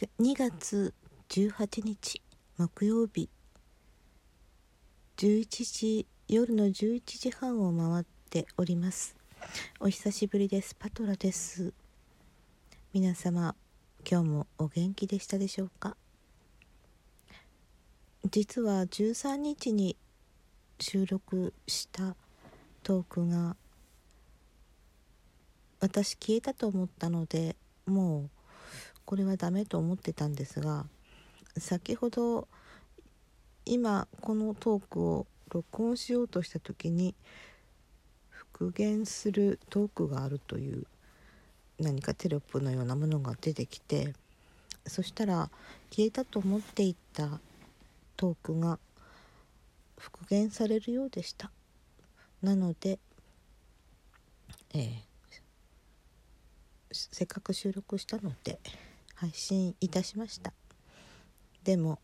2月18日木曜日。11時夜の11時半を回っております。お久しぶりです。パトラです。皆様今日もお元気でしたでしょうか？実は13日に収録したトークが私消えたと思ったのでもうこれはダメと思ってたんですが先ほど今このトークを録音しようとした時に復元するトークがあるという何かテロップのようなものが出てきてそしたら消えたと思っていたトークが復元されるようでした。なので、えー、せっかく収録したので配信いたしました。でも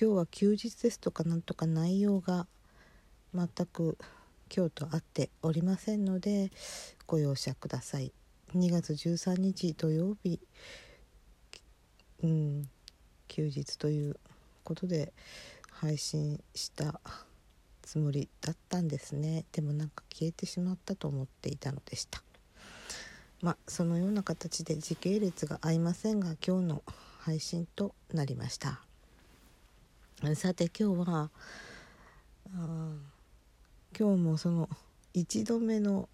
今日は休日ですとかなんとか内容が全く今日と合っておりませんのでご容赦ください。2月13日土曜日うん休日ということで配信したつもりだったんですね。でもなんか消えてしまったと思っていたのでした。まあそのような形で時系列が合いませんが今日の配信となりました。さて今日は今日もその1度目の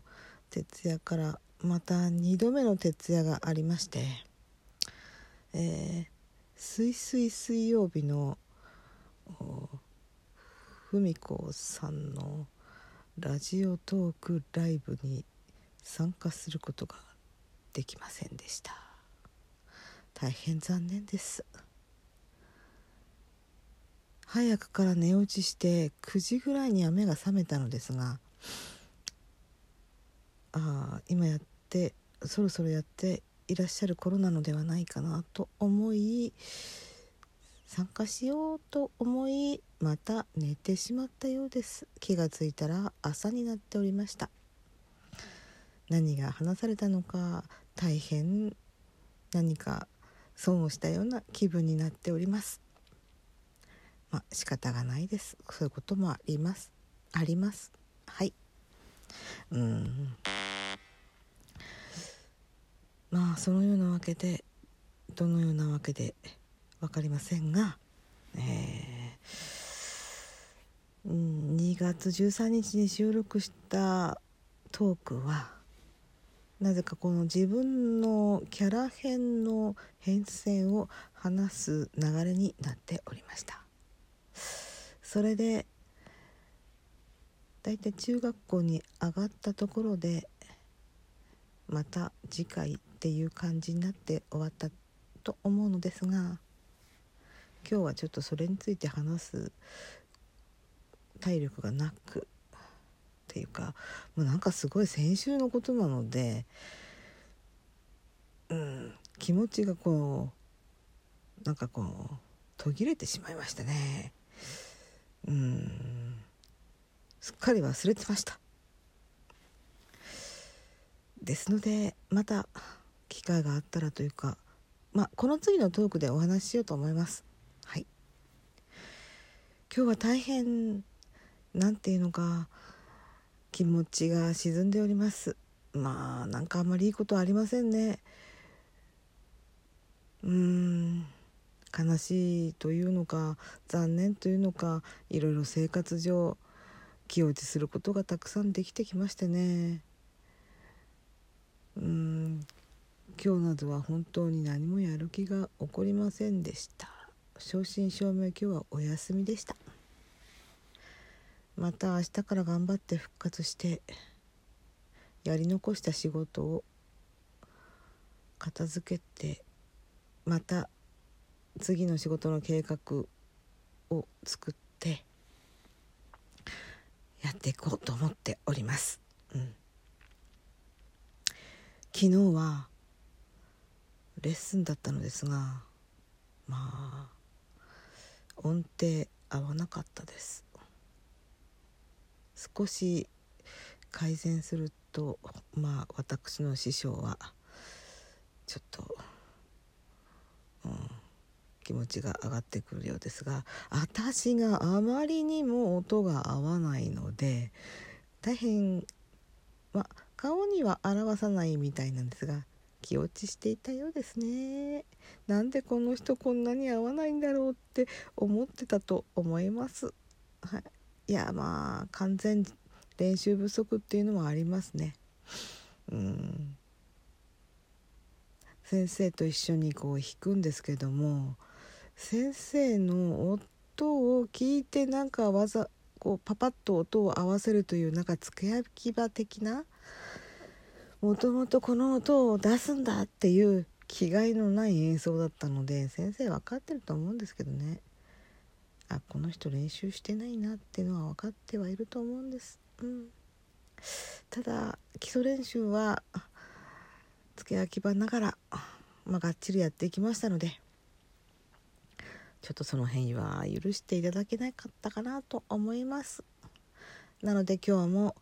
徹夜からまた2度目の徹夜がありましてえー、すいすい水曜日の文子さんのラジオトークライブに参加することができませんでした。大変残念です。早くから寝落ちして9時ぐらいに雨が覚めたのですがああ今やってそろそろやっていらっしゃる頃なのではないかなと思い参加しようと思いまた寝てしまったようです。気がついたら朝になっておりました。何が話されたのか大変何か損をしたような気分になっております。まあ仕方がないです。そういうこともあります。あります。はい。うん。まあそのようなわけでどのようなわけで分かりませんが、えー、2月13日に収録したトークはなぜかこの自分のキャラ編の変遷を話す流れになっておりました。それでだいたい中学校に上がったところでまた次回っていう感じになって終わったと思うのですが今日はちょっとそれについて話す体力がなくっていうかもうなんかすごい先週のことなので、うん、気持ちがこうなんかこう途切れてしまいましたね。うん。すっかり忘れてました。ですのでまた機会があったらというかまあこの次のトークでお話ししようと思います。はい。今日は大変なんていうのか気持ちが沈んでおります。まあなんかあんまりいいことはありませんね。うーん悲しいというのか残念というのかいろいろ生活上気落ちすることがたくさんできてきましてね。うん今日などは本当に何もやる気が起こりませんでした。正真正銘今日はお休みでした。また明日から頑張って復活してやり残した仕事を片付けてまた次の仕事の計画を作ってやっていこうと思っております。うん、昨日はレッスンだったのですがまあ音程合わなかったです少し改善するとまあ私の師匠はちょっと、うん、気持ちが上がってくるようですが私があまりにも音が合わないので大変まあ顔には表さないみたいなんですが気落ちしていたようですね。なんでこの人こんなに合わないんだろうって思ってたと思います、はい、いやまあ完全練習不足っていうのもありますね。うん。先生と一緒にこう弾くんですけども先生の音を聞いてなんか技こうパパッと音を合わせるというなんか付け焼き場的なもともとこの音を出すんだっていう気概のない演奏だったので先生分かってると思うんですけどね。あこの人練習してないなっていうのは分かってはいると思うんです。うん、ただ基礎練習は付け焼き場ながら、まあ、がっちりやっていきましたのでちょっとその辺は許していただけなかったかなと思います。なので今日も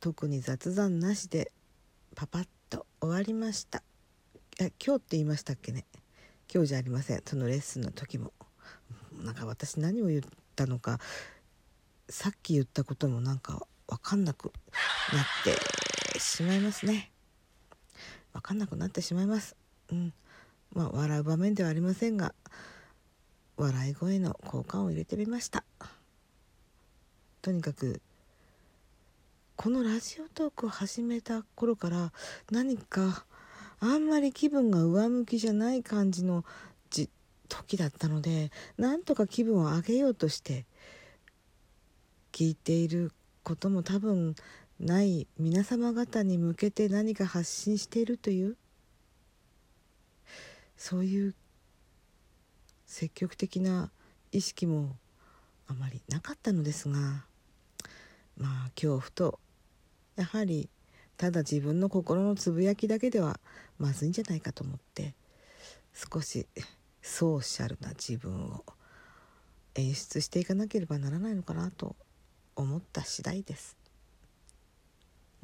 特に雑談なしでパパッと終わりました。え今日って言いましたっけね。今日じゃありません。そのレッスンの時も。なんか私何を言ったのかさっき言ったこともなんか分かんなくなってしまいますね。分かんなくなってしまいます。うん。まあ笑う場面ではありませんが笑い声の交換を入れてみました。とにかくこのラジオトークを始めた頃から何かあんまり気分が上向きじゃない感じの時だったのでなんとか気分を上げようとして聞いていることも多分ない皆様方に向けて何か発信しているというそういう積極的な意識もあまりなかったのですがまあ今日ふとやはりただ自分の心のつぶやきだけではまずいんじゃないかと思って少しソーシャルな自分を演出していかなければならないのかなと思った次第です。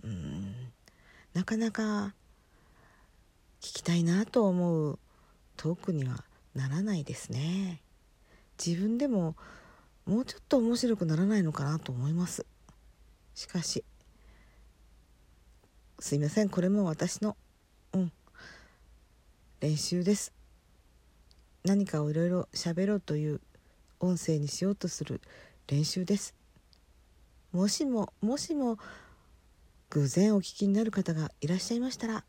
うん。なかなか聞きたいなと思うトークにはならないですね。自分でももうちょっと面白くならないのかなと思います。しかしすいません。これも私のうん練習です。何かをいろいろ喋ろうという音声にしようとする練習です。もしももしも偶然お聞きになる方がいらっしゃいましたら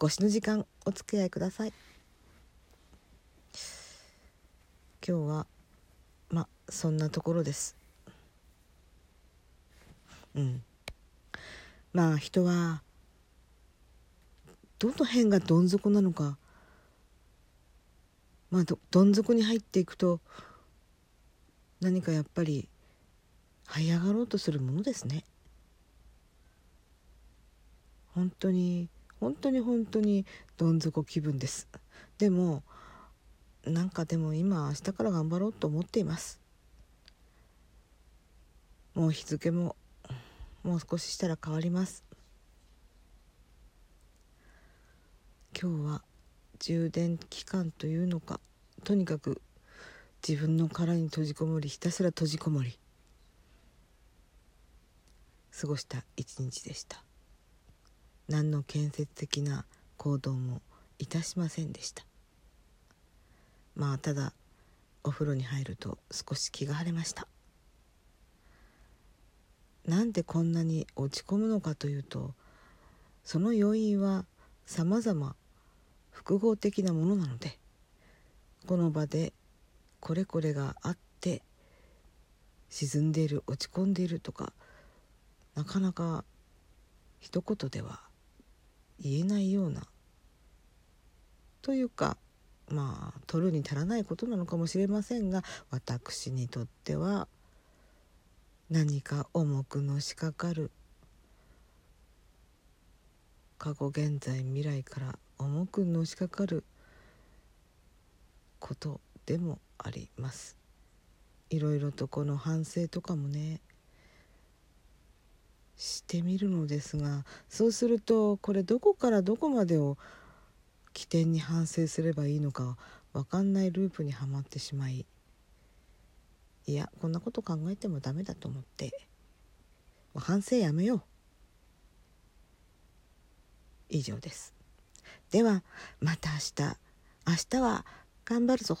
少しの時間お付き合いください。今日はまそんなところです。うん。まあ人はどの辺がどん底なのかまあどどん底に入っていくと何かやっぱり這い上がろうとするものですね。本当に本当に本当にどん底気分です。でもなんかでも今明日から頑張ろうと思っています。もう日付ももう少ししたら変わります。今日は充電期間というのかとにかく自分の殻に閉じこもりひたすら閉じこもり過ごした一日でした。何の建設的な行動もいたしませんでした。まあただお風呂に入ると少し気が晴れました。なんでこんなに落ち込むのかというとその要因はさまざま複合的なものなのでこの場でこれこれがあって沈んでいる落ち込んでいるとかなかなか一言では言えないようなというかまあ取るに足らないことなのかもしれませんが私にとっては何か重くのしかかる過去現在未来から重くのしかかることでもあります。いろいろとこの反省とかもねしてみるのですがそうするとこれどこからどこまでを起点に反省すればいいのか分かんないループにはまってしまいいやこんなこと考えてもダメだと思って反省やめよう。以上です。ではまた明日。明日は頑張るぞ。